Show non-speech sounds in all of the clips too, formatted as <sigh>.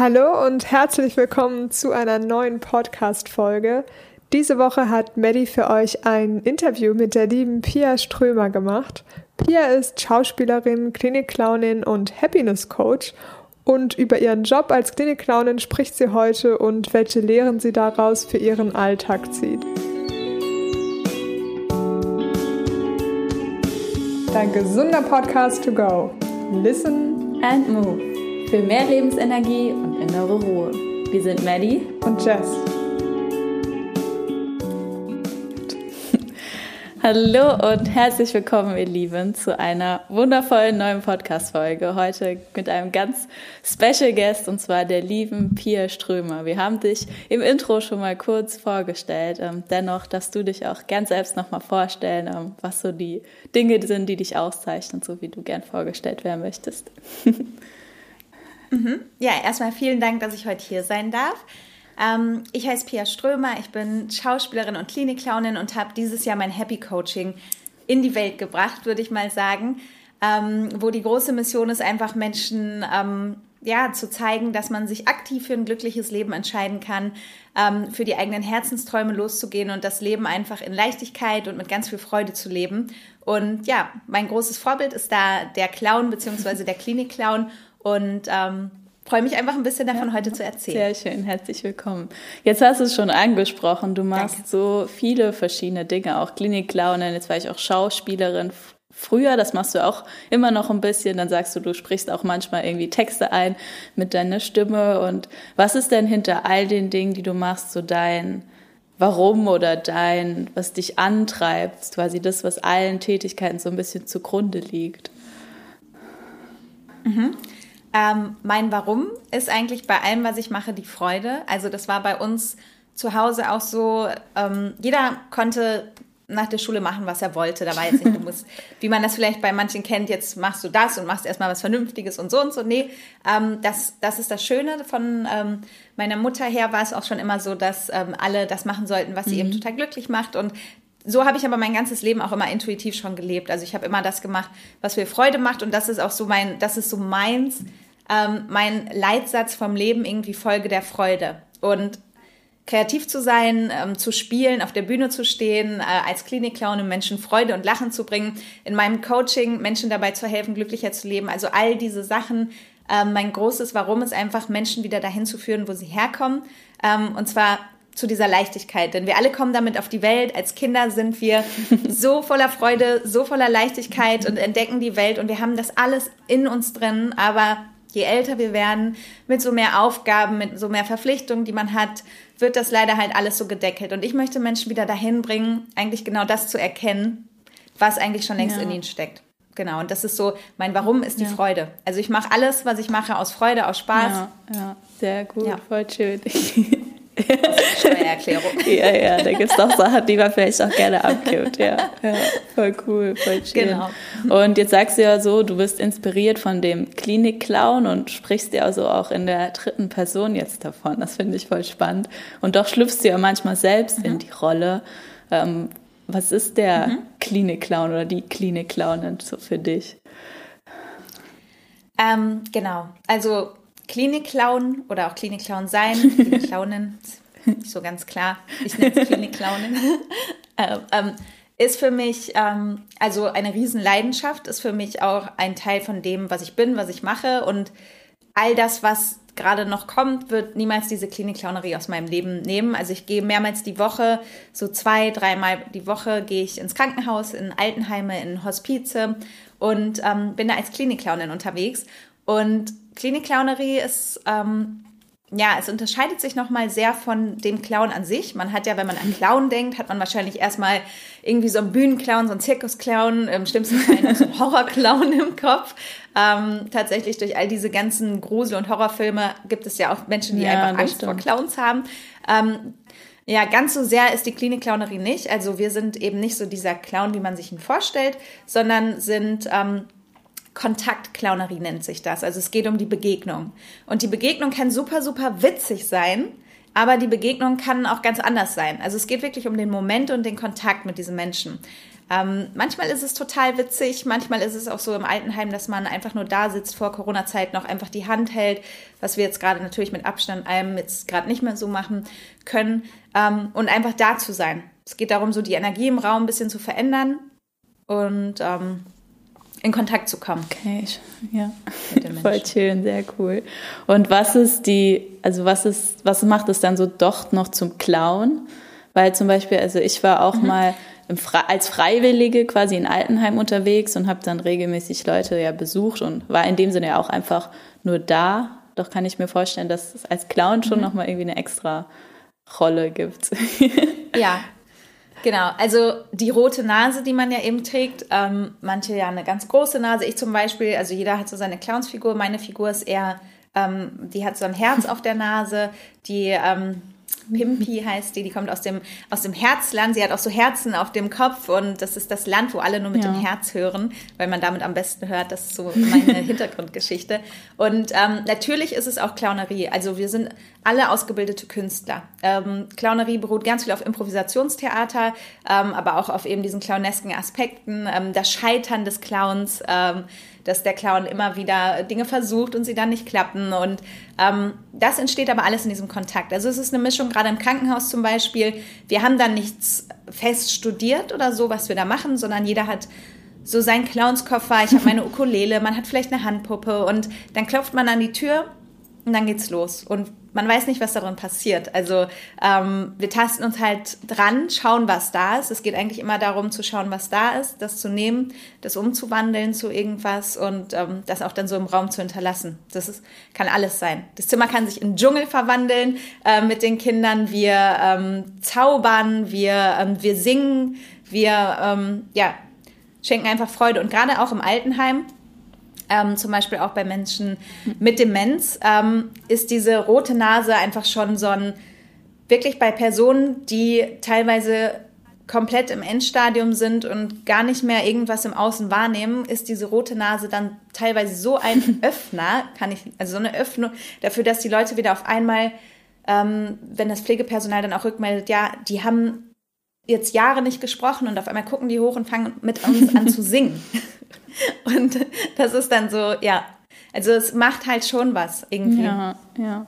Hallo und herzlich willkommen zu einer neuen Podcast-Folge. Diese Woche hat Maddie für euch ein Interview mit der lieben Pia Strömer gemacht. Pia ist Schauspielerin, Klinikclownin und Happiness Coach und über ihren Job als Klinikclownin spricht sie heute und welche Lehren sie daraus für ihren Alltag zieht. Dein gesunder Podcast to go. Listen and move. Für mehr Lebensenergie und innere Ruhe. Wir sind Maddie und Jess. <laughs> Hallo und herzlich willkommen, ihr Lieben, zu einer wundervollen neuen Podcast-Folge. Heute mit einem ganz special Guest und zwar der lieben Pia Strömer. Wir haben dich im Intro schon mal kurz vorgestellt. Ähm, dennoch darfst du dich auch gern selbst nochmal vorstellen, ähm, was so die Dinge sind, die dich auszeichnen, so wie du gern vorgestellt werden möchtest. <laughs> Mhm. Ja, erstmal vielen Dank, dass ich heute hier sein darf. Ähm, ich heiße Pia Strömer, ich bin Schauspielerin und Klinikclownin und habe dieses Jahr mein Happy Coaching in die Welt gebracht, würde ich mal sagen, ähm, wo die große Mission ist, einfach Menschen ähm, ja, zu zeigen, dass man sich aktiv für ein glückliches Leben entscheiden kann, ähm, für die eigenen Herzensträume loszugehen und das Leben einfach in Leichtigkeit und mit ganz viel Freude zu leben. Und ja, mein großes Vorbild ist da der Clown bzw. der Klinikclown und ähm, freue mich einfach ein bisschen davon ja, heute zu erzählen. Sehr schön, herzlich willkommen. Jetzt hast du es schon angesprochen, du machst Danke. so viele verschiedene Dinge, auch Klinikclownin, jetzt war ich auch Schauspielerin früher, das machst du auch immer noch ein bisschen, dann sagst du, du sprichst auch manchmal irgendwie Texte ein mit deiner Stimme und was ist denn hinter all den Dingen, die du machst, so dein Warum oder dein, was dich antreibt, quasi das, was allen Tätigkeiten so ein bisschen zugrunde liegt? Mhm. Ähm, mein Warum ist eigentlich bei allem, was ich mache, die Freude. Also das war bei uns zu Hause auch so, ähm, jeder konnte nach der Schule machen, was er wollte. Da war jetzt nicht, du musst, wie man das vielleicht bei manchen kennt, jetzt machst du das und machst erstmal was Vernünftiges und so und so. Nee, ähm, das, das ist das Schöne. Von ähm, meiner Mutter her war es auch schon immer so, dass ähm, alle das machen sollten, was sie mhm. eben total glücklich macht. Und so habe ich aber mein ganzes Leben auch immer intuitiv schon gelebt. Also ich habe immer das gemacht, was mir Freude macht und das ist auch so mein, das ist so meins, ähm, mein Leitsatz vom Leben irgendwie Folge der Freude. Und kreativ zu sein, ähm, zu spielen, auf der Bühne zu stehen, äh, als Klinikclown, Menschen Freude und Lachen zu bringen, in meinem Coaching Menschen dabei zu helfen, glücklicher zu leben. Also all diese Sachen. Ähm, mein großes Warum ist einfach, Menschen wieder dahin zu führen, wo sie herkommen. Ähm, und zwar zu dieser Leichtigkeit. Denn wir alle kommen damit auf die Welt. Als Kinder sind wir <laughs> so voller Freude, so voller Leichtigkeit und entdecken die Welt. Und wir haben das alles in uns drin. Aber je älter wir werden, mit so mehr Aufgaben, mit so mehr Verpflichtungen, die man hat, wird das leider halt alles so gedeckelt. Und ich möchte Menschen wieder dahin bringen, eigentlich genau das zu erkennen, was eigentlich schon längst ja. in ihnen steckt. Genau, und das ist so, mein Warum ist die ja. Freude. Also ich mache alles, was ich mache, aus Freude, aus Spaß. Ja, ja. sehr gut, ja. voll schön. <laughs> Steuererklärung. <laughs> ja, ja, da gibt es doch Sachen, die man vielleicht auch gerne abgibt. Ja, ja, voll cool, voll schön. Genau. Und jetzt sagst du ja so, du bist inspiriert von dem Klinik-Clown und sprichst ja also auch in der dritten Person jetzt davon. Das finde ich voll spannend. Und doch schlüpfst du ja manchmal selbst mhm. in die Rolle. Ähm, was ist der mhm. Klinik-Clown oder die Klinik-Clownin so für dich? Ähm, genau. Also Klinik-Clown oder auch Klinik-Clown sein, <laughs> Klinik-Clownin, <laughs> so ganz klar, ich nenne es Klinik-Clownin, <laughs> äh, ähm, ist für mich, ähm, also eine Riesenleidenschaft, ist für mich auch ein Teil von dem, was ich bin, was ich mache und all das, was gerade noch kommt, wird niemals diese Klinik-Clownerie aus meinem Leben nehmen. Also ich gehe mehrmals die Woche, so zwei, dreimal die Woche gehe ich ins Krankenhaus, in Altenheime, in Hospize und ähm, bin da als Klinik-Clownin unterwegs. Und Klinikclownerie ist, ähm, ja, es unterscheidet sich nochmal sehr von dem Clown an sich. Man hat ja, wenn man an Clown denkt, hat man wahrscheinlich erstmal irgendwie so einen Bühnenclown, so einen Zirkusclown, im schlimmsten Fall so einen Horrorclown <laughs> im Kopf. Ähm, tatsächlich durch all diese ganzen Grusel- und Horrorfilme gibt es ja auch Menschen, die ja, einfach Angst stimmt. vor Clowns haben. Ähm, ja, ganz so sehr ist die Klinikclownerie nicht. Also wir sind eben nicht so dieser Clown, wie man sich ihn vorstellt, sondern sind ähm, Kontaktclownerie nennt sich das. Also es geht um die Begegnung. Und die Begegnung kann super, super witzig sein, aber die Begegnung kann auch ganz anders sein. Also es geht wirklich um den Moment und den Kontakt mit diesen Menschen. Ähm, manchmal ist es total witzig, manchmal ist es auch so im Altenheim, dass man einfach nur da sitzt vor Corona-Zeit noch einfach die Hand hält, was wir jetzt gerade natürlich mit Abstand allem jetzt gerade nicht mehr so machen können ähm, und einfach da zu sein. Es geht darum, so die Energie im Raum ein bisschen zu verändern und ähm, in Kontakt zu kommen. Okay, ja. Voll schön, sehr cool. Und was ist die, also was ist, was macht es dann so doch noch zum Clown? Weil zum Beispiel, also ich war auch mhm. mal als Freiwillige quasi in Altenheim unterwegs und habe dann regelmäßig Leute ja besucht und war in dem Sinne ja auch einfach nur da. Doch kann ich mir vorstellen, dass es als Clown schon mhm. nochmal irgendwie eine extra Rolle gibt. <laughs> ja, Genau, also die rote Nase, die man ja eben trägt, ähm, manche ja eine ganz große Nase. Ich zum Beispiel, also jeder hat so seine Clownsfigur. Meine Figur ist eher, ähm, die hat so ein Herz auf der Nase, die ähm, Pimpi heißt die, die kommt aus dem, aus dem Herzland. Sie hat auch so Herzen auf dem Kopf und das ist das Land, wo alle nur mit ja. dem Herz hören, weil man damit am besten hört. Das ist so meine <laughs> Hintergrundgeschichte. Und ähm, natürlich ist es auch Clownerie. Also wir sind alle ausgebildete Künstler. Ähm, Clownerie beruht ganz viel auf Improvisationstheater, ähm, aber auch auf eben diesen clownesken Aspekten, ähm, das Scheitern des Clowns. Dass der Clown immer wieder Dinge versucht und sie dann nicht klappen. Und ähm, das entsteht aber alles in diesem Kontakt. Also es ist eine Mischung, gerade im Krankenhaus zum Beispiel. Wir haben dann nichts fest studiert oder so, was wir da machen, sondern jeder hat so seinen Clownskoffer, ich habe meine <laughs> Ukulele, man hat vielleicht eine Handpuppe und dann klopft man an die Tür und dann geht's los. Und man weiß nicht, was darin passiert. Also ähm, wir tasten uns halt dran, schauen, was da ist. Es geht eigentlich immer darum zu schauen, was da ist, das zu nehmen, das umzuwandeln zu irgendwas und ähm, das auch dann so im Raum zu hinterlassen. Das ist, kann alles sein. Das Zimmer kann sich in Dschungel verwandeln äh, mit den Kindern. Wir ähm, zaubern, wir, ähm, wir singen, wir ähm, ja, schenken einfach Freude. Und gerade auch im Altenheim ähm, zum Beispiel auch bei Menschen mit Demenz, ähm, ist diese rote Nase einfach schon so ein, wirklich bei Personen, die teilweise komplett im Endstadium sind und gar nicht mehr irgendwas im Außen wahrnehmen, ist diese rote Nase dann teilweise so ein <laughs> Öffner, kann ich, also so eine Öffnung dafür, dass die Leute wieder auf einmal, ähm, wenn das Pflegepersonal dann auch rückmeldet, ja, die haben jetzt Jahre nicht gesprochen und auf einmal gucken die hoch und fangen mit uns an zu <laughs> singen. <laughs> Und das ist dann so, ja, also es macht halt schon was irgendwie. Ja, ja.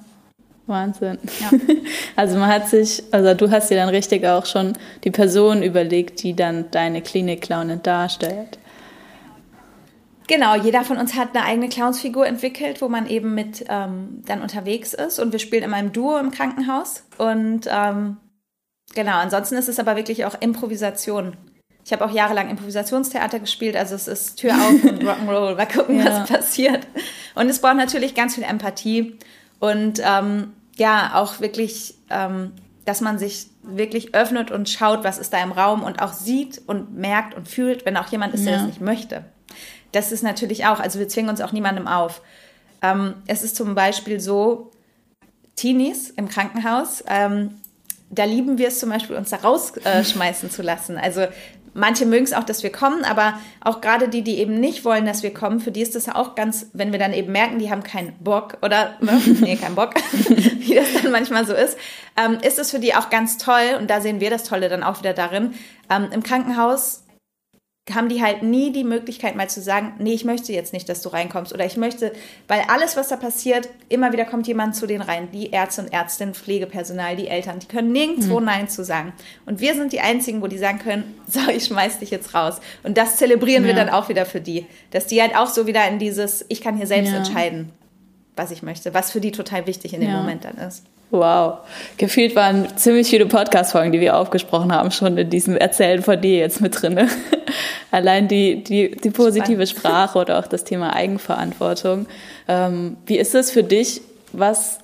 Wahnsinn. Ja. <laughs> Also man hat sich, also du hast dir dann richtig auch schon die Person überlegt, die dann deine Klinik-Clownin darstellt. Genau, jeder von uns hat eine eigene Clownsfigur entwickelt, wo man eben mit ähm, dann unterwegs ist und wir spielen immer im Duo im Krankenhaus und ähm, genau, ansonsten ist es aber wirklich auch Improvisation. Ich habe auch jahrelang Improvisationstheater gespielt, also es ist Tür auf und <laughs> Rock'n'Roll, mal gucken, ja. was passiert. Und es braucht natürlich ganz viel Empathie und ähm, ja, auch wirklich, ähm, dass man sich wirklich öffnet und schaut, was ist da im Raum und auch sieht und merkt und fühlt, wenn auch jemand ist, der das nicht möchte. Das ist natürlich auch, also wir zwingen uns auch niemandem auf. Ähm, es ist zum Beispiel so, Teenies im Krankenhaus, ähm, da lieben wir es zum Beispiel, uns da rausschmeißen äh, <laughs> zu lassen. Also manche mögen es auch, dass wir kommen, aber auch gerade die, die eben nicht wollen, dass wir kommen, für die ist das ja auch ganz, wenn wir dann eben merken, die haben keinen Bock oder, ne, <laughs> nee, keinen Bock, <laughs> wie das dann manchmal so ist, ähm, ist es für die auch ganz toll und da sehen wir das Tolle dann auch wieder darin. Ähm, Im Krankenhaus haben die halt nie die Möglichkeit mal zu sagen, nee, ich möchte jetzt nicht, dass du reinkommst oder ich möchte, weil alles, was da passiert, immer wieder kommt jemand zu denen rein, die Ärzte und Ärztinnen, Pflegepersonal, die Eltern, die können nirgendwo mhm. Nein zu sagen. Und wir sind die Einzigen, wo die sagen können, <laughs> so, ich schmeiß dich jetzt raus. Und das zelebrieren ja. wir dann auch wieder für die, dass die halt auch so wieder in dieses, ich kann hier selbst ja. entscheiden, was ich möchte, was für die total wichtig in dem ja. Moment dann ist. Wow. Gefühlt waren ziemlich viele Podcast-Folgen, die wir aufgesprochen haben, schon in diesem Erzählen von dir jetzt mit drin. <laughs> Allein die, die, die positive Sprache oder auch das Thema Eigenverantwortung. Ähm, wie ist es für dich? Was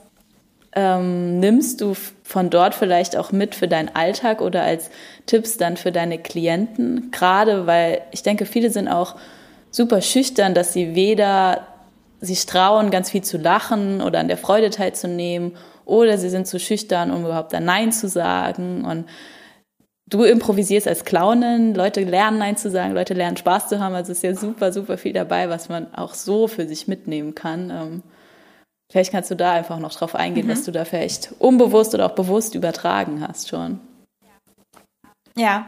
ähm, nimmst du von dort vielleicht auch mit für deinen Alltag oder als Tipps dann für deine Klienten? Gerade weil ich denke, viele sind auch super schüchtern, dass sie weder sich trauen, ganz viel zu lachen oder an der Freude teilzunehmen oder sie sind zu schüchtern, um überhaupt ein Nein zu sagen. Und du improvisierst als Clownin, Leute lernen Nein zu sagen, Leute lernen Spaß zu haben. Also ist ja super, super viel dabei, was man auch so für sich mitnehmen kann. Ähm, Vielleicht kannst du da einfach noch drauf eingehen, mhm. was du da vielleicht unbewusst oder auch bewusst übertragen hast schon. Ja,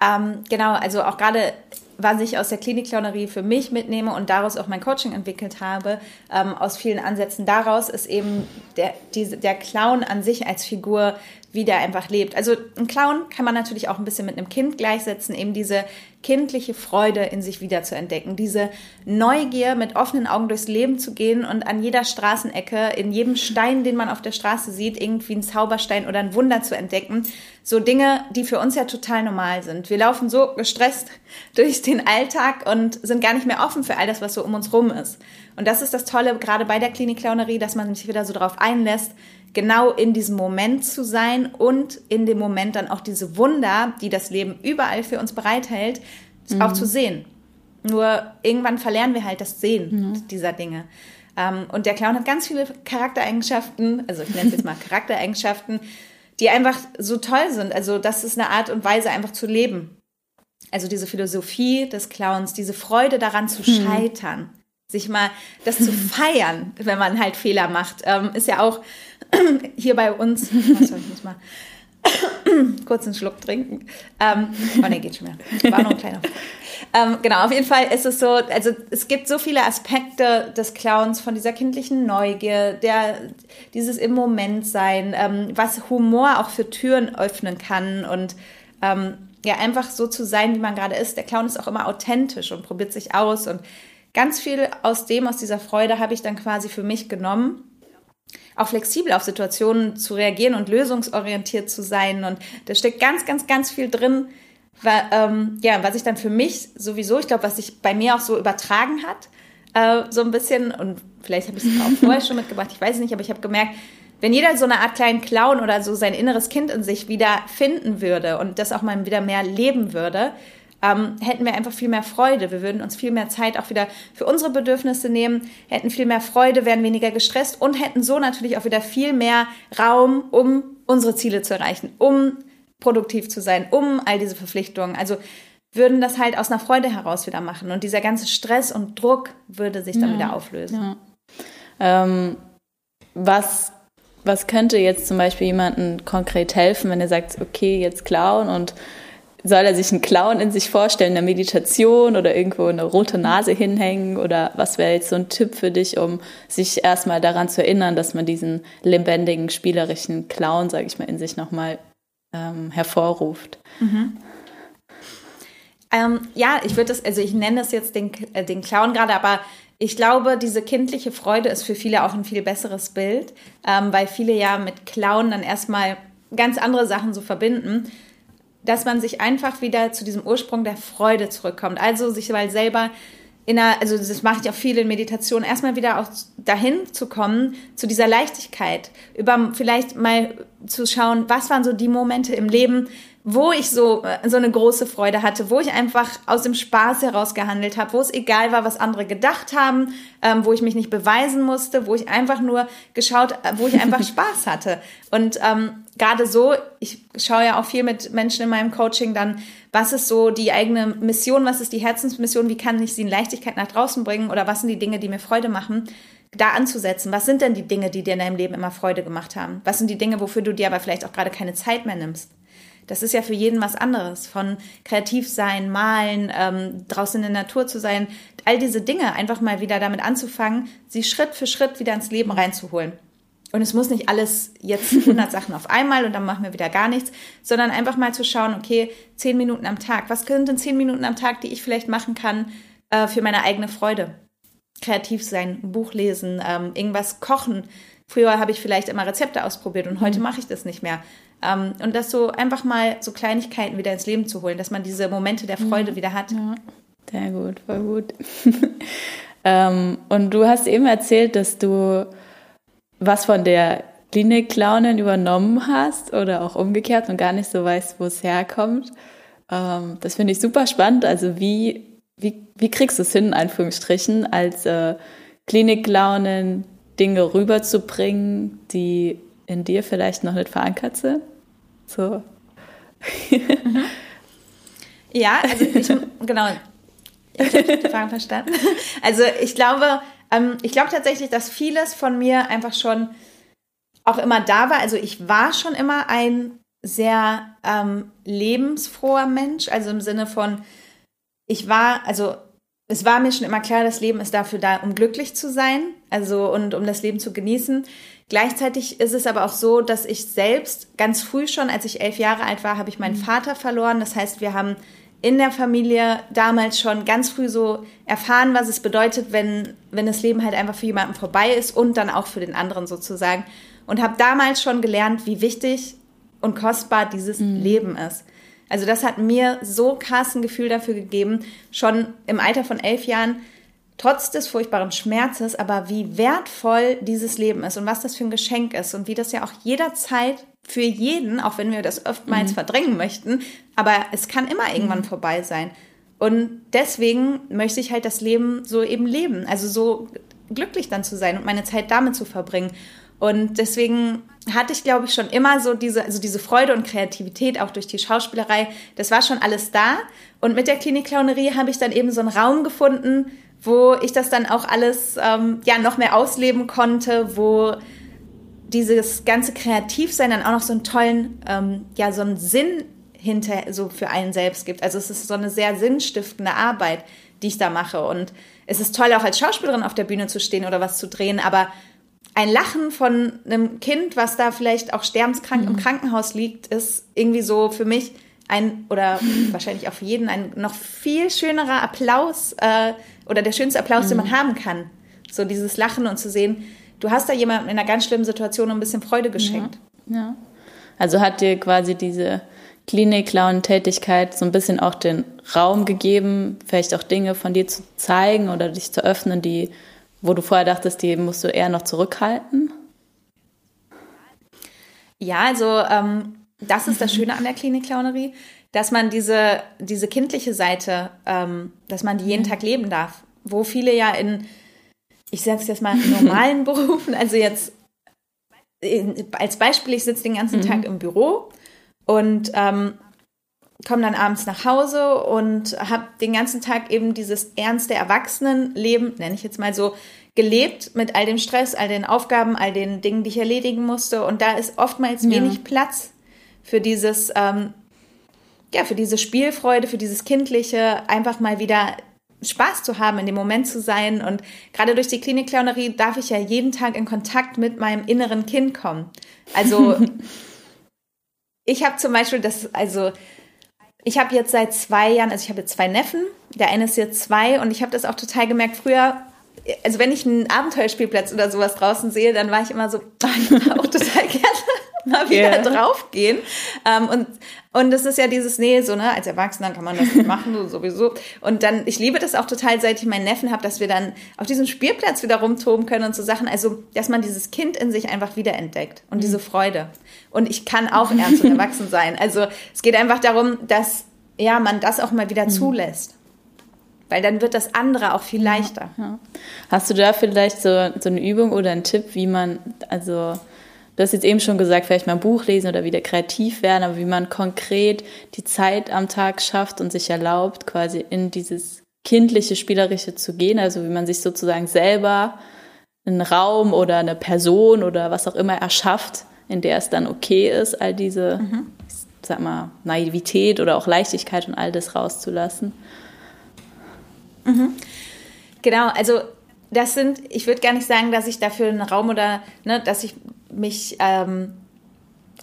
ähm, genau. Also auch gerade was ich aus der Klinikclownerie für mich mitnehme und daraus auch mein Coaching entwickelt habe, ähm, aus vielen Ansätzen daraus, ist eben der, die, der Clown an sich als Figur wie der einfach lebt. Also ein Clown kann man natürlich auch ein bisschen mit einem Kind gleichsetzen, eben diese kindliche Freude in sich wieder zu entdecken, diese Neugier mit offenen Augen durchs Leben zu gehen und an jeder Straßenecke, in jedem Stein, den man auf der Straße sieht, irgendwie einen Zauberstein oder ein Wunder zu entdecken. So Dinge, die für uns ja total normal sind. Wir laufen so gestresst <laughs> durch den Alltag und sind gar nicht mehr offen für all das, was so um uns rum ist. Und das ist das Tolle, gerade bei der Klinikclownerie, dass man sich wieder so darauf einlässt, genau in diesem Moment zu sein und in dem Moment dann auch diese Wunder, die das Leben überall für uns bereithält, mhm. auch zu sehen. Nur irgendwann verlernen wir halt das Sehen mhm. dieser Dinge. Ähm, und der Clown hat ganz viele Charaktereigenschaften, also ich nenne es jetzt mal <laughs> Charaktereigenschaften, die einfach so toll sind. Also das ist eine Art und Weise, einfach zu leben. Also diese Philosophie des Clowns, diese Freude daran zu mhm. scheitern, sich mal das zu <laughs> feiern, wenn man halt Fehler macht, ähm, ist ja auch <clears throat> hier bei uns, <laughs> was ich muss mal <coughs> kurz einen Schluck trinken. Ähm, oh ne, geht schon mehr. War noch ein kleiner. ähm, genau, auf jeden Fall ist es so, also es gibt so viele Aspekte des Clowns von dieser kindlichen Neugier, der, dieses im Moment sein, ähm, was Humor auch für Türen öffnen kann und ähm, ja, einfach so zu sein, wie man gerade ist. Der Clown ist auch immer authentisch und probiert sich aus und ganz viel aus dem, aus dieser Freude habe ich dann quasi für mich genommen auch flexibel auf Situationen zu reagieren und lösungsorientiert zu sein. Und da steckt ganz, ganz, ganz viel drin, weil, ähm, ja, was ich dann für mich sowieso, ich glaube, was sich bei mir auch so übertragen hat, äh, so ein bisschen, und vielleicht habe ich es auch <laughs> vorher schon mitgebracht, ich weiß es nicht, aber ich habe gemerkt, wenn jeder so eine Art kleinen Clown oder so sein inneres Kind in sich wieder finden würde und das auch mal wieder mehr leben würde, ähm, hätten wir einfach viel mehr Freude. Wir würden uns viel mehr Zeit auch wieder für unsere Bedürfnisse nehmen, hätten viel mehr Freude, wären weniger gestresst und hätten so natürlich auch wieder viel mehr Raum, um unsere Ziele zu erreichen, um produktiv zu sein, um all diese Verpflichtungen. Also würden das halt aus einer Freude heraus wieder machen und dieser ganze Stress und Druck würde sich dann ja, wieder auflösen. Ja. Ähm, was, was könnte jetzt zum Beispiel jemandem konkret helfen, wenn er sagt, okay, jetzt klauen und soll er sich einen Clown in sich vorstellen, eine Meditation oder irgendwo eine rote Nase hinhängen? Oder was wäre jetzt so ein Tipp für dich, um sich erstmal daran zu erinnern, dass man diesen lebendigen, spielerischen Clown, sage ich mal, in sich nochmal ähm, hervorruft? Mhm. Ähm, ja, ich würde das, also ich nenne das jetzt den, äh, den Clown gerade, aber ich glaube, diese kindliche Freude ist für viele auch ein viel besseres Bild, ähm, weil viele ja mit Clown dann erstmal ganz andere Sachen so verbinden dass man sich einfach wieder zu diesem Ursprung der Freude zurückkommt. Also sich mal selber in einer, also das mache ich auch viel in Meditation, erstmal wieder auch dahin zu kommen, zu dieser Leichtigkeit, über vielleicht mal zu schauen, was waren so die Momente im Leben, wo ich so, äh, so eine große Freude hatte, wo ich einfach aus dem Spaß heraus gehandelt habe, wo es egal war, was andere gedacht haben, ähm, wo ich mich nicht beweisen musste, wo ich einfach nur geschaut, äh, wo ich einfach <laughs> Spaß hatte. Und ähm, gerade so, ich schaue ja auch viel mit Menschen in meinem Coaching dann, was ist so die eigene Mission, was ist die Herzensmission, wie kann ich sie in Leichtigkeit nach draußen bringen oder was sind die Dinge, die mir Freude machen da anzusetzen. Was sind denn die Dinge, die dir in deinem Leben immer Freude gemacht haben? Was sind die Dinge, wofür du dir aber vielleicht auch gerade keine Zeit mehr nimmst? Das ist ja für jeden was anderes. Von kreativ sein, malen, ähm, draußen in der Natur zu sein, all diese Dinge einfach mal wieder damit anzufangen, sie Schritt für Schritt wieder ins Leben reinzuholen. Und es muss nicht alles jetzt 100 <laughs> Sachen auf einmal und dann machen wir wieder gar nichts, sondern einfach mal zu schauen, okay, 10 Minuten am Tag. Was sind denn 10 Minuten am Tag, die ich vielleicht machen kann äh, für meine eigene Freude? Kreativ sein, ein Buch lesen, ähm, irgendwas kochen. Früher habe ich vielleicht immer Rezepte ausprobiert und heute mhm. mache ich das nicht mehr. Ähm, und das so einfach mal so Kleinigkeiten wieder ins Leben zu holen, dass man diese Momente der Freude ja. wieder hat. Ja. Sehr gut, voll gut. <laughs> ähm, und du hast eben erzählt, dass du was von der Klinik-Clownin übernommen hast oder auch umgekehrt und gar nicht so weißt, wo es herkommt. Ähm, das finde ich super spannend. Also wie, wie, wie kriegst du es hin, in Anführungsstrichen, als äh, Klinik-Clownin Dinge rüberzubringen, die in dir vielleicht noch nicht verankert sind? So. Mhm. Ja, also ich, genau. Ich habe die Frage verstanden. Also ich glaube, Ähm, ich glaube tatsächlich, dass vieles von mir einfach schon auch immer da war. Also ich war schon immer ein sehr ähm, lebensfroher Mensch, also im Sinne von, ich war, also es war mir schon immer klar, das Leben ist dafür da, um glücklich zu sein, also und um das Leben zu genießen. Gleichzeitig ist es aber auch so, dass ich selbst ganz früh schon, als ich elf Jahre alt war, habe ich meinen mhm. Vater verloren. Das heißt, wir haben in der Familie damals schon ganz früh so erfahren, was es bedeutet, wenn, wenn das Leben halt einfach für jemanden vorbei ist und dann auch für den anderen sozusagen. Und habe damals schon gelernt, wie wichtig und kostbar dieses mhm. Leben ist. Also das hat mir so krass ein Gefühl dafür gegeben, schon im Alter von elf Jahren, trotz des furchtbaren Schmerzes, aber wie wertvoll dieses Leben ist und was das für ein Geschenk ist und wie das ja auch jederzeit für jeden, auch wenn wir das oftmals mhm. verdrängen möchten, aber es kann immer irgendwann mhm. vorbei sein. Und deswegen möchte ich halt das Leben so eben leben, also so glücklich dann zu sein und meine Zeit damit zu verbringen. Und deswegen hatte ich, glaube ich, schon immer so diese, also diese Freude und Kreativität auch durch die Schauspielerei. Das war schon alles da. Und mit der Klinik-Clownerie habe ich dann eben so einen Raum gefunden, wo ich das dann auch alles ähm, ja noch mehr ausleben konnte, wo dieses ganze Kreativsein dann auch noch so einen tollen, ähm, ja, so einen Sinn hinter so für einen selbst gibt. Also es ist so eine sehr sinnstiftende Arbeit, die ich da mache. Und es ist toll, auch als Schauspielerin auf der Bühne zu stehen oder was zu drehen, aber ein Lachen von einem Kind, was da vielleicht auch sterbenskrank mhm. im Krankenhaus liegt, ist irgendwie so für mich ein oder <laughs> wahrscheinlich auch für jeden ein noch viel schönerer Applaus äh, oder der schönste Applaus, mhm. den man mhm. haben kann. So dieses Lachen und zu sehen, du hast da jemandem in einer ganz schlimmen Situation ein bisschen Freude geschenkt. Ja. ja. Also hat dir quasi diese Klinik-Clown-Tätigkeit so ein bisschen auch den Raum gegeben, vielleicht auch Dinge von dir zu zeigen oder dich zu öffnen, die wo du vorher dachtest, die musst du eher noch zurückhalten? Ja, also ähm, das ist das Schöne an der Klinik-Clownerie, dass man diese, diese kindliche Seite, ähm, dass man die jeden Tag leben darf. Wo viele ja in, ich sage es jetzt mal, normalen <laughs> Berufen, also jetzt als Beispiel, ich sitze den ganzen mhm. Tag im Büro und ähm, komme dann abends nach Hause und habe den ganzen Tag eben dieses ernste Erwachsenenleben, nenne ich jetzt mal so, gelebt mit all dem Stress, all den Aufgaben, all den Dingen, die ich erledigen musste. Und da ist oftmals ja. wenig Platz für dieses, ähm, ja, für diese Spielfreude, für dieses Kindliche, einfach mal wieder Spaß zu haben, in dem Moment zu sein. Und gerade durch die Klinik-Clownerie darf ich ja jeden Tag in Kontakt mit meinem inneren Kind kommen. Also <laughs> ich habe zum Beispiel das, also ich habe jetzt seit zwei Jahren, also ich habe jetzt zwei Neffen, der eine ist jetzt zwei und ich habe das auch total gemerkt. Früher, also wenn ich einen Abenteuerspielplatz oder sowas draußen sehe, dann war ich immer so, <laughs> auch total gerne <laughs> mal wieder yeah. draufgehen. Ähm, und, und das ist ja dieses Nähe, so, ne, als Erwachsener kann man das nicht machen, so, sowieso. Und dann, ich liebe das auch total, seit ich meinen Neffen habe, dass wir dann auf diesem Spielplatz wieder rumtoben können und so Sachen. Also, dass man dieses Kind in sich einfach wiederentdeckt und mhm. diese Freude. Und ich kann auch ernst und erwachsen sein. Also, es geht einfach darum, dass, ja, man das auch mal wieder mhm. zulässt weil dann wird das andere auch viel leichter. Ja, ja. Hast du da vielleicht so, so eine Übung oder einen Tipp, wie man, also Du hast jetzt eben schon gesagt, vielleicht mal ein Buch lesen oder wieder kreativ werden, aber wie man konkret die Zeit am Tag schafft und sich erlaubt, quasi in dieses kindliche, spielerische zu gehen, also wie man sich sozusagen selber einen Raum oder eine Person oder was auch immer erschafft, in der es dann okay ist, all diese, mhm. sag mal, Naivität oder auch Leichtigkeit und all das rauszulassen. Mhm. Genau, also das sind, ich würde gar nicht sagen, dass ich dafür einen Raum oder, ne, dass ich mich ähm,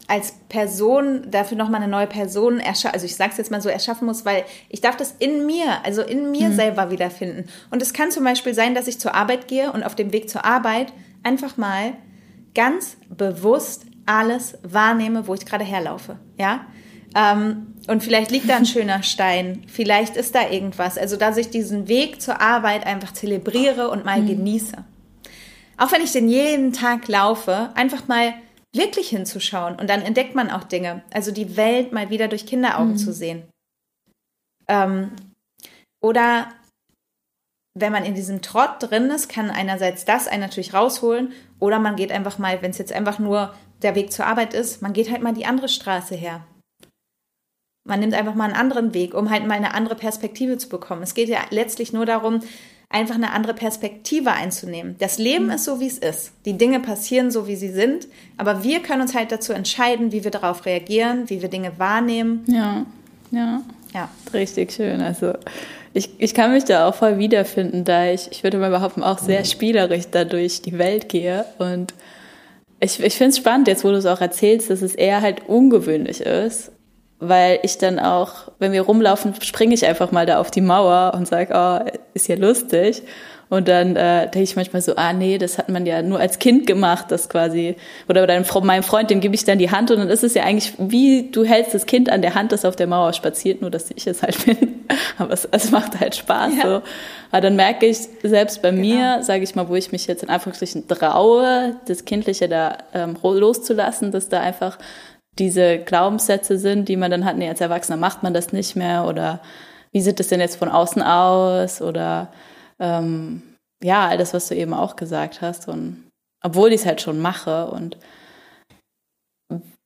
als Person dafür nochmal eine neue Person erschaffen, also ich sage es jetzt mal so, erschaffen muss, weil ich darf das in mir, also in mir mhm. selber wiederfinden. Und es kann zum Beispiel sein, dass ich zur Arbeit gehe und auf dem Weg zur Arbeit einfach mal ganz bewusst alles wahrnehme, wo ich gerade herlaufe. Ja, ähm, und vielleicht liegt da ein <laughs> schöner Stein, vielleicht ist da irgendwas. Also, dass ich diesen Weg zur Arbeit einfach zelebriere und mal mhm. genieße. Auch wenn ich den jeden Tag laufe, einfach mal wirklich hinzuschauen und dann entdeckt man auch Dinge. Also die Welt mal wieder durch Kinderaugen mhm. zu sehen. Ähm, oder wenn man in diesem Trott drin ist, kann einerseits das einen natürlich rausholen oder man geht einfach mal, wenn es jetzt einfach nur der Weg zur Arbeit ist, man geht halt mal die andere Straße her. Man nimmt einfach mal einen anderen Weg, um halt mal eine andere Perspektive zu bekommen. Es geht ja letztlich nur darum, einfach eine andere Perspektive einzunehmen. Das Leben mhm. ist so, wie es ist. Die Dinge passieren so, wie sie sind. Aber wir können uns halt dazu entscheiden, wie wir darauf reagieren, wie wir Dinge wahrnehmen. Ja, ja. Ja. Richtig schön. Also ich, ich kann mich da auch voll wiederfinden, da ich, ich würde mal behaupten, auch sehr spielerisch da durch die Welt gehe. Und ich, ich finde es spannend, jetzt wo du es auch erzählst, dass es eher halt ungewöhnlich ist, weil ich dann auch, wenn wir rumlaufen, springe ich einfach mal da auf die Mauer und sage, oh, ist ja lustig. Und dann äh, denke ich manchmal so, ah nee, das hat man ja nur als Kind gemacht, das quasi. Oder dein, meinem Freund, dem gebe ich dann die Hand und dann ist es ja eigentlich, wie du hältst das Kind an der Hand, das auf der Mauer spaziert, nur dass ich es halt <laughs> bin. Aber es, es macht halt Spaß ja. so. Aber dann merke ich, selbst bei genau. mir, sage ich mal, wo ich mich jetzt in Anführungsstrichen traue, das Kindliche da ähm, loszulassen, dass da einfach diese Glaubenssätze sind, die man dann hat, nee, als Erwachsener macht man das nicht mehr oder wie sieht das denn jetzt von außen aus oder ähm, ja, all das, was du eben auch gesagt hast. Und obwohl ich es halt schon mache. Und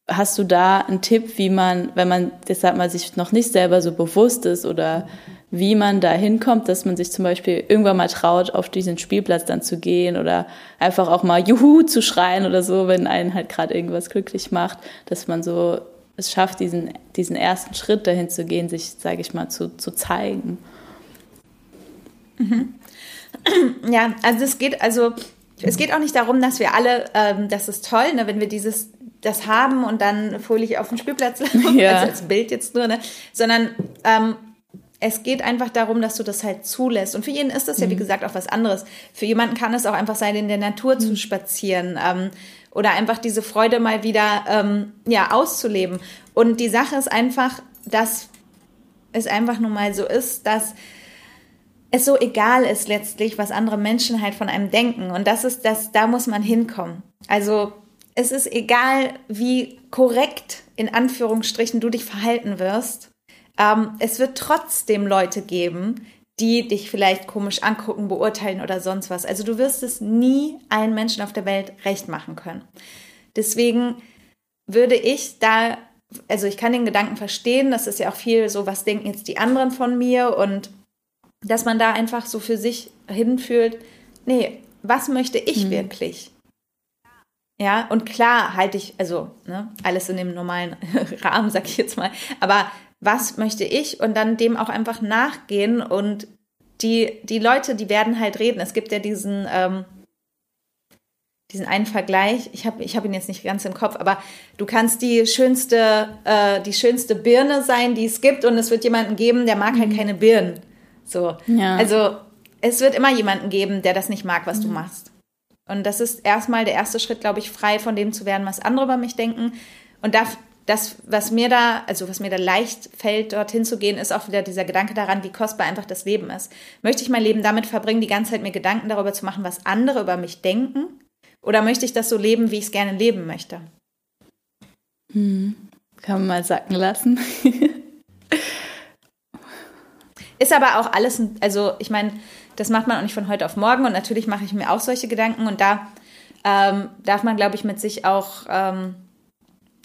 hast du da einen Tipp, wie man, wenn man, das man, sich noch nicht selber so bewusst ist oder wie man da hinkommt, dass man sich zum Beispiel irgendwann mal traut, auf diesen Spielplatz dann zu gehen oder einfach auch mal Juhu zu schreien oder so, wenn einen halt gerade irgendwas glücklich macht, dass man so es schafft, diesen, diesen ersten Schritt dahin zu gehen, sich, sage ich mal, zu, zu zeigen. Mhm. Ja, also es geht also es geht auch nicht darum, dass wir alle, ähm, das ist toll, ne, wenn wir dieses das haben und dann fröhlich auf den Spielplatz laufen, <laughs> ja. also als Bild jetzt nur, ne, sondern ähm, es geht einfach darum, dass du das halt zulässt. Und für jeden ist das ja, wie mhm. gesagt, auch was anderes. Für jemanden kann es auch einfach sein, in der Natur mhm. zu spazieren ähm, oder einfach diese Freude mal wieder ähm, ja, auszuleben. Und die Sache ist einfach, dass es einfach nun mal so ist, dass es so egal ist letztlich, was andere Menschen halt von einem denken. Und das ist das, da muss man hinkommen. Also es ist egal, wie korrekt in Anführungsstrichen du dich verhalten wirst. Ähm, es wird trotzdem Leute geben, die dich vielleicht komisch angucken, beurteilen oder sonst was. Also du wirst es nie allen Menschen auf der Welt recht machen können. Deswegen würde ich da, also ich kann den Gedanken verstehen, das ist ja auch viel so, was denken jetzt die anderen von mir und dass man da einfach so für sich hinfühlt, nee, was möchte ich mhm. wirklich? Ja, und klar halte ich, also ne, alles in dem normalen <laughs> Rahmen, sag ich jetzt mal, aber was möchte ich und dann dem auch einfach nachgehen und die, die Leute, die werden halt reden. Es gibt ja diesen, ähm, diesen einen Vergleich, ich habe ich hab ihn jetzt nicht ganz im Kopf, aber du kannst die schönste, äh, die schönste Birne sein, die es gibt und es wird jemanden geben, der mag halt mhm. halt keine Birnen. So. Ja. Also es wird immer jemanden geben, der das nicht mag, was mhm. du machst. Und das ist erstmal der erste Schritt, glaube ich, frei von dem zu werden, was andere über mich denken. Und das, das, was mir da, also was mir da leicht fällt, dorthin zu gehen, ist auch wieder dieser Gedanke daran, wie kostbar einfach das Leben ist. Möchte ich mein Leben damit verbringen, die ganze Zeit mir Gedanken darüber zu machen, was andere über mich denken? Oder möchte ich das so leben, wie ich es gerne leben möchte? Hm. Kann man mal sacken lassen. <laughs> Ist aber auch alles, also ich meine, das macht man auch nicht von heute auf morgen und natürlich mache ich mir auch solche Gedanken und da ähm, darf man, glaube ich, mit sich auch, ähm,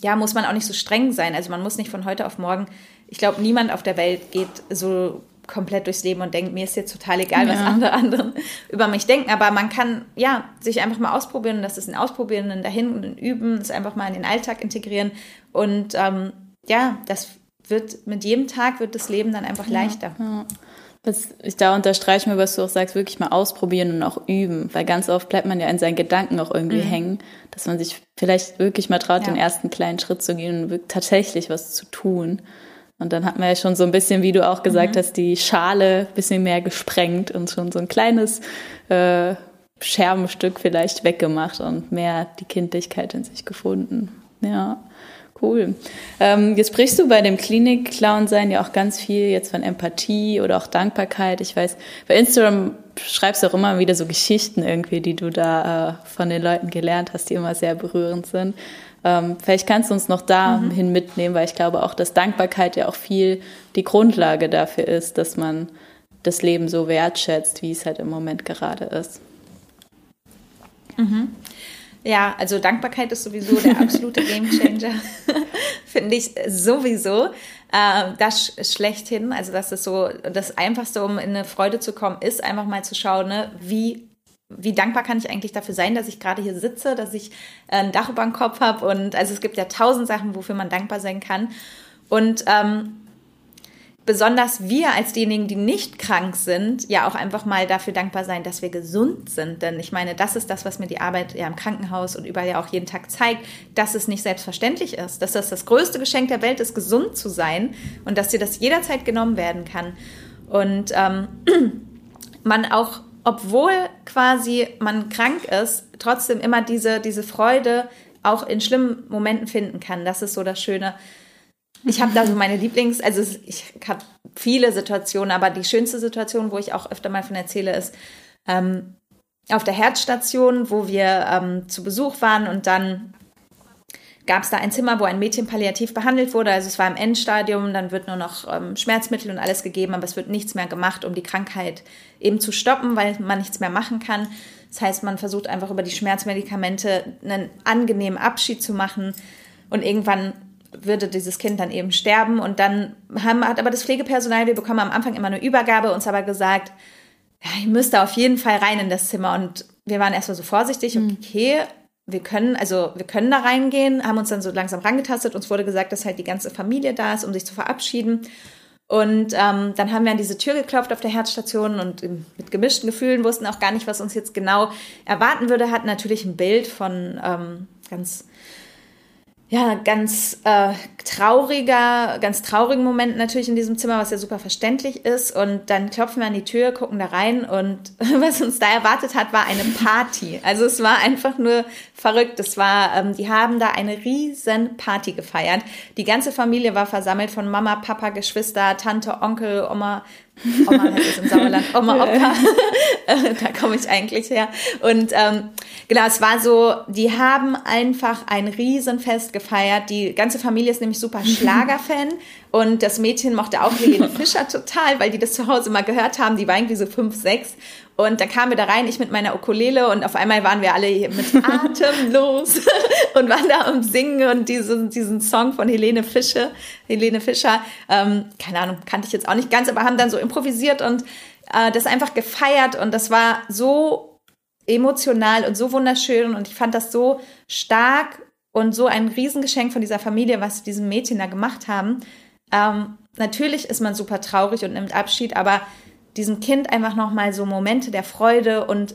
ja, muss man auch nicht so streng sein. Also man muss nicht von heute auf morgen, ich glaube, niemand auf der Welt geht so komplett durchs Leben und denkt, mir ist jetzt total egal, ja. was andere anderen über mich denken. Aber man kann, ja, sich einfach mal ausprobieren und das ist ein Ausprobieren, ein Dahin und ein Üben, das einfach mal in den Alltag integrieren und ähm, ja, das wird mit jedem Tag wird das Leben dann einfach leichter. Ja, Was ich da unterstreiche mir, was du auch sagst, wirklich mal ausprobieren und auch üben, weil ganz oft bleibt man ja in seinen Gedanken auch irgendwie mhm. hängen, dass man sich vielleicht wirklich mal traut, ja. den ersten kleinen Schritt zu gehen und tatsächlich was zu tun. Und dann hat man ja schon so ein bisschen, wie du auch gesagt mhm. hast, die Schale ein bisschen mehr gesprengt und schon so ein kleines äh, Scherbenstück vielleicht weggemacht und mehr die Kindlichkeit in sich gefunden. Ja. Cool. Ähm, jetzt sprichst du bei dem Klinik-Clown-Sein ja auch ganz viel jetzt von Empathie oder auch Dankbarkeit. Ich weiß, bei Instagram schreibst du auch immer wieder so Geschichten irgendwie, die du da äh, von den Leuten gelernt hast, die immer sehr berührend sind. Ähm, vielleicht kannst du uns noch dahin mhm. mitnehmen, weil ich glaube auch, dass Dankbarkeit ja auch viel die Grundlage dafür ist, dass man das Leben so wertschätzt, wie es halt im Moment gerade ist. Mhm. Ja, also Dankbarkeit ist sowieso der absolute <laughs> Gamechanger, finde ich sowieso. Äh, das schlechthin, also das ist so das Einfachste, um in eine Freude zu kommen, ist einfach mal zu schauen, ne, wie wie dankbar kann ich eigentlich dafür sein, dass ich gerade hier sitze, dass ich ein Dach über dem Kopf habe und also es gibt ja tausend Sachen, wofür man dankbar sein kann und ähm, besonders wir als diejenigen, die nicht krank sind, ja auch einfach mal dafür dankbar sein, dass wir gesund sind. Denn ich meine, das ist das, was mir die Arbeit ja im Krankenhaus und überall ja auch jeden Tag zeigt, dass es nicht selbstverständlich ist, dass das das größte Geschenk der Welt ist, gesund zu sein und dass dir das jederzeit genommen werden kann. Und ähm, <clears throat> man auch, obwohl quasi man krank ist, trotzdem immer diese, diese Freude auch in schlimmen Momenten finden kann. Das ist so das Schöne ich habe da so meine Lieblings, also ich habe viele Situationen, aber die schönste Situation, wo ich auch öfter mal von erzähle, ist ähm, auf der Herzstation, wo wir ähm, zu Besuch waren und dann gab es da ein Zimmer, wo ein Mädchen palliativ behandelt wurde. Also es war im Endstadium, dann wird nur noch ähm, Schmerzmittel und alles gegeben, aber es wird nichts mehr gemacht, um die Krankheit eben zu stoppen, weil man nichts mehr machen kann. Das heißt, man versucht einfach über die Schmerzmedikamente einen angenehmen Abschied zu machen und irgendwann würde dieses Kind dann eben sterben. Und dann haben, hat aber das Pflegepersonal, wir bekommen am Anfang immer eine Übergabe, uns aber gesagt, ja, ihr müsst da auf jeden Fall rein in das Zimmer. Und wir waren erstmal so vorsichtig, mhm. okay, wir können, also wir können da reingehen, haben uns dann so langsam rangetastet. Uns wurde gesagt, dass halt die ganze Familie da ist, um sich zu verabschieden. Und ähm, dann haben wir an diese Tür geklopft auf der Herzstation und mit gemischten Gefühlen wussten auch gar nicht, was uns jetzt genau erwarten würde. Hatten natürlich ein Bild von ähm, ganz ja, ganz äh, trauriger, ganz traurigen Moment natürlich in diesem Zimmer, was ja super verständlich ist. Und dann klopfen wir an die Tür, gucken da rein und <laughs> was uns da erwartet hat, war eine Party. Also es war einfach nur verrückt. Es war, ähm, die haben da eine riesen Party gefeiert. Die ganze Familie war versammelt von Mama, Papa, Geschwister, Tante, Onkel, Oma, Oma heißt es im Sauerland, Oma, Opa, <laughs> da komme ich eigentlich her. Und ähm, genau, es war so, die haben einfach ein Riesenfest gefeiert. Die ganze Familie ist nämlich super <laughs> Schlagerfan und das Mädchen mochte auch Helene <laughs> Fischer total, weil die das zu Hause mal gehört haben. Die war irgendwie so fünf, sechs und dann kamen wir da rein, ich mit meiner Ukulele und auf einmal waren wir alle mit <laughs> Atem los <laughs> und waren da am Singen und diesen, diesen Song von Helene Fischer, Helene Fischer, ähm, keine Ahnung, kannte ich jetzt auch nicht ganz, aber haben dann so improvisiert und äh, das einfach gefeiert und das war so emotional und so wunderschön und ich fand das so stark und so ein Riesengeschenk von dieser Familie, was diesem Mädchen da gemacht haben. Ähm, natürlich ist man super traurig und nimmt Abschied, aber diesem Kind einfach nochmal so Momente der Freude und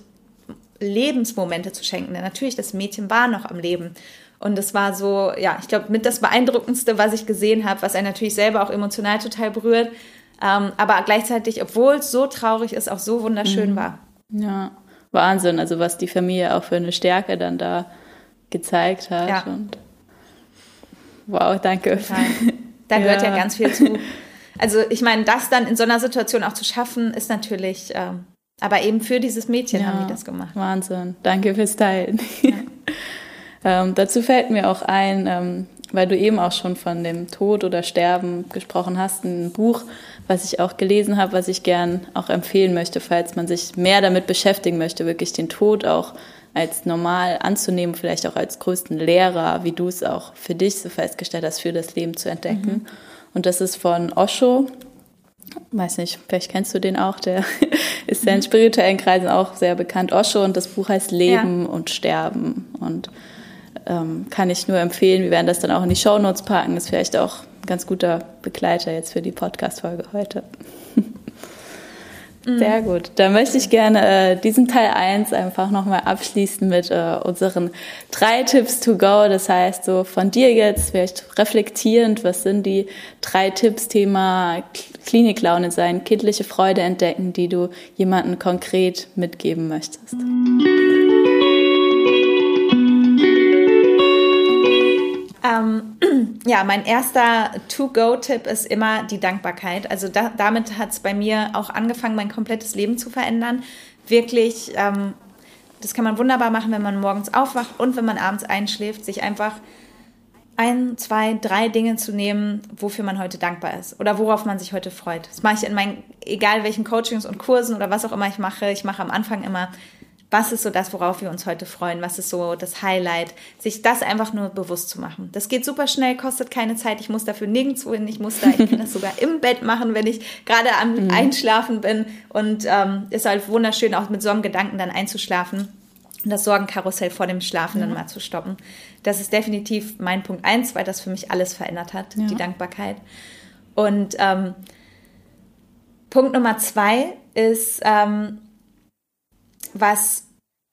Lebensmomente zu schenken. Denn natürlich, das Mädchen war noch am Leben. Und es war so, ja, ich glaube, mit das Beeindruckendste, was ich gesehen habe, was einen natürlich selber auch emotional total berührt, ähm, aber gleichzeitig, obwohl es so traurig ist, auch so wunderschön mhm. war. Ja, Wahnsinn. Also was die Familie auch für eine Stärke dann da gezeigt hat. Ja. Und wow, danke. Da gehört ja. <laughs> ja ganz viel zu. Also ich meine, das dann in so einer Situation auch zu schaffen, ist natürlich, ähm, aber eben für dieses Mädchen ja, haben die das gemacht. Wahnsinn. Danke fürs Teilen. Ja. <laughs> ähm, dazu fällt mir auch ein, ähm, weil du eben auch schon von dem Tod oder Sterben gesprochen hast, ein Buch, was ich auch gelesen habe, was ich gern auch empfehlen möchte, falls man sich mehr damit beschäftigen möchte, wirklich den Tod auch als normal anzunehmen, vielleicht auch als größten Lehrer, wie du es auch für dich so festgestellt hast, für das Leben zu entdecken. Mhm. Und das ist von Osho. Weiß nicht, vielleicht kennst du den auch, der <laughs> ist ja in spirituellen Kreisen auch sehr bekannt. Osho und das Buch heißt Leben ja. und Sterben. Und ähm, kann ich nur empfehlen. Wir werden das dann auch in die Show Notes packen. Ist vielleicht auch ein ganz guter Begleiter jetzt für die Podcast-Folge heute. <laughs> Mhm. Sehr gut. Da möchte ich gerne äh, diesen Teil 1 einfach nochmal abschließen mit äh, unseren drei Tipps to go. Das heißt, so von dir jetzt vielleicht reflektierend, was sind die drei Tipps Thema Kliniklaune sein, kindliche Freude entdecken, die du jemanden konkret mitgeben möchtest? Ähm, <clears throat> ja, mein erster To-Go-Tipp ist immer die Dankbarkeit. Also da, damit hat es bei mir auch angefangen, mein komplettes Leben zu verändern. Wirklich, ähm, das kann man wunderbar machen, wenn man morgens aufwacht und wenn man abends einschläft, sich einfach ein, zwei, drei Dinge zu nehmen, wofür man heute dankbar ist oder worauf man sich heute freut. Das mache ich in meinen, egal welchen Coachings und Kursen oder was auch immer ich mache. Ich mache am Anfang immer was ist so das, worauf wir uns heute freuen, was ist so das Highlight, sich das einfach nur bewusst zu machen. Das geht super schnell, kostet keine Zeit, ich muss dafür nirgendwo hin, ich muss da, ich kann das <laughs> sogar im Bett machen, wenn ich gerade am mhm. Einschlafen bin und ähm, ist halt wunderschön, auch mit so einem Gedanken dann einzuschlafen und das Sorgenkarussell vor dem Schlafen ja. dann mal zu stoppen. Das ist definitiv mein Punkt eins, weil das für mich alles verändert hat, ja. die Dankbarkeit. Und ähm, Punkt Nummer zwei ist, ähm, was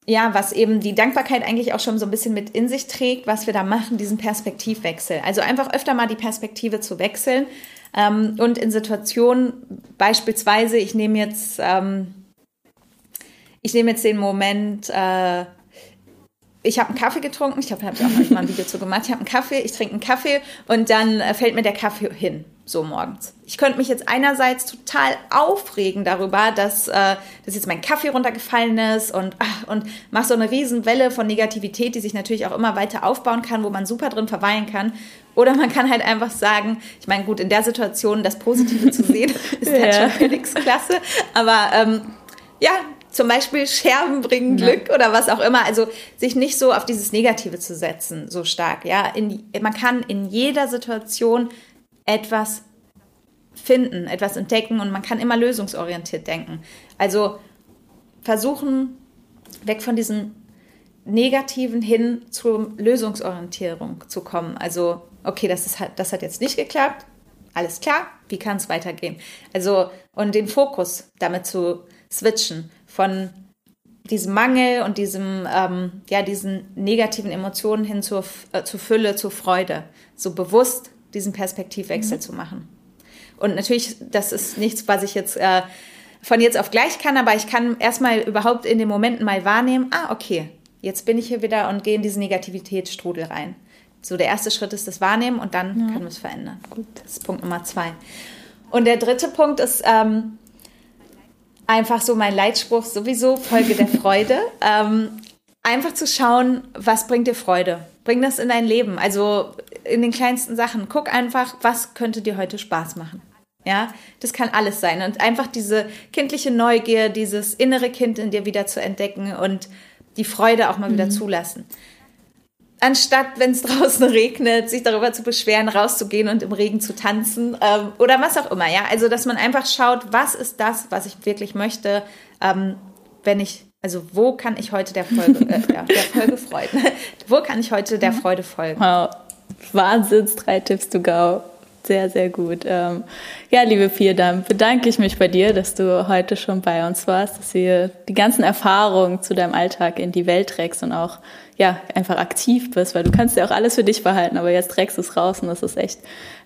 ja, was eben die Dankbarkeit eigentlich auch schon so ein bisschen mit in sich trägt, was wir da machen, diesen Perspektivwechsel. Also einfach öfter mal die Perspektive zu wechseln ähm, und in Situationen, beispielsweise, ich nehme jetzt, ähm, ich nehme jetzt den Moment, äh, ich habe einen Kaffee getrunken, ich glaube, da habe ich auch mal ein Video zu gemacht. Ich habe einen Kaffee, ich trinke einen Kaffee und dann äh, fällt mir der Kaffee hin, so morgens. Ich könnte mich jetzt einerseits total aufregen darüber, dass, äh, dass jetzt mein Kaffee runtergefallen ist und, ach, und mach so eine Riesenwelle von Negativität, die sich natürlich auch immer weiter aufbauen kann, wo man super drin verweilen kann. Oder man kann halt einfach sagen, ich meine, gut, in der Situation das Positive zu sehen, <laughs> ist halt ja. schon Königsklasse. Aber ähm, ja, zum Beispiel Scherben bringen Glück ja. oder was auch immer. Also sich nicht so auf dieses Negative zu setzen, so stark. Ja, in, man kann in jeder Situation etwas finden, etwas entdecken und man kann immer lösungsorientiert denken. Also versuchen, weg von diesem Negativen hin zur Lösungsorientierung zu kommen. Also, okay, das, ist, das hat jetzt nicht geklappt, alles klar, wie kann es weitergehen? Also, und den Fokus damit zu switchen von diesem Mangel und diesem, ähm, ja, diesen negativen Emotionen hin zur, äh, zur Fülle, zur Freude. So bewusst diesen Perspektivwechsel mhm. zu machen. Und natürlich, das ist nichts, was ich jetzt äh, von jetzt auf gleich kann, aber ich kann erstmal überhaupt in den Momenten mal wahrnehmen, ah, okay, jetzt bin ich hier wieder und gehe in diesen Negativitätsstrudel rein. So, der erste Schritt ist das Wahrnehmen und dann ja. kann man es verändern. Gut. Das ist Punkt Nummer zwei. Und der dritte Punkt ist, ähm, einfach so mein Leitspruch sowieso, Folge der Freude. <laughs> Ähm, einfach zu schauen, was bringt dir Freude? Bring das in dein Leben. Also in den kleinsten Sachen. Guck einfach, was könnte dir heute Spaß machen. Ja, das kann alles sein. Und einfach diese kindliche Neugier, dieses innere Kind in dir wieder zu entdecken und die Freude auch mal mhm. wieder zulassen anstatt, wenn es <laughs> draußen regnet, sich darüber zu beschweren, rauszugehen und im Regen zu tanzen ähm, oder was auch immer. Ja, also dass man einfach schaut, was ist das, was ich wirklich möchte, ähm, wenn ich, also wo kann ich heute der Folge, äh, <laughs> ja, der Folge freuen? <laughs> wo kann ich heute der Freude folgen? Wow, Wahnsinns, drei Tipps to go. Sehr, sehr gut. Ähm, ja, liebe Pia, dann bedanke ich mich bei dir, dass du heute schon bei uns warst, dass du die ganzen Erfahrungen zu deinem Alltag in die Welt trägst und auch ja, einfach aktiv bist, weil du kannst ja auch alles für dich behalten, aber jetzt trägst du es raus und das ist echt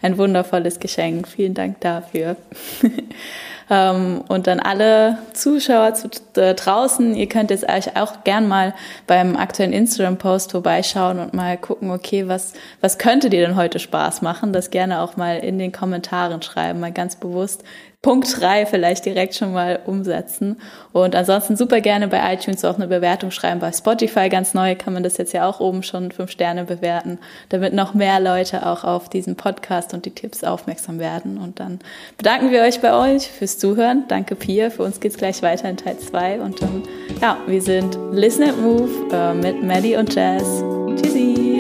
ein wundervolles Geschenk. Vielen Dank dafür. <laughs> Ähm, und dann alle Zuschauer zu, äh, draußen, ihr könnt jetzt euch auch gern mal beim aktuellen Instagram-Post vorbeischauen und mal gucken, okay, was, was könnte dir denn heute Spaß machen? Das gerne auch mal in den Kommentaren schreiben, mal ganz bewusst Punkt 3 vielleicht direkt schon mal umsetzen. Und ansonsten super gerne bei iTunes auch eine Bewertung schreiben. Bei Spotify ganz neu kann man das jetzt ja auch oben schon fünf Sterne bewerten, damit noch mehr Leute auch auf diesen Podcast und die Tipps aufmerksam werden. Und dann bedanken wir euch bei euch fürs Zuhören. Danke Pia. Für uns geht's gleich weiter in Teil 2. Und dann, ja, wir sind Listen and Move äh, mit Maddie und Jazz. Tschüssi.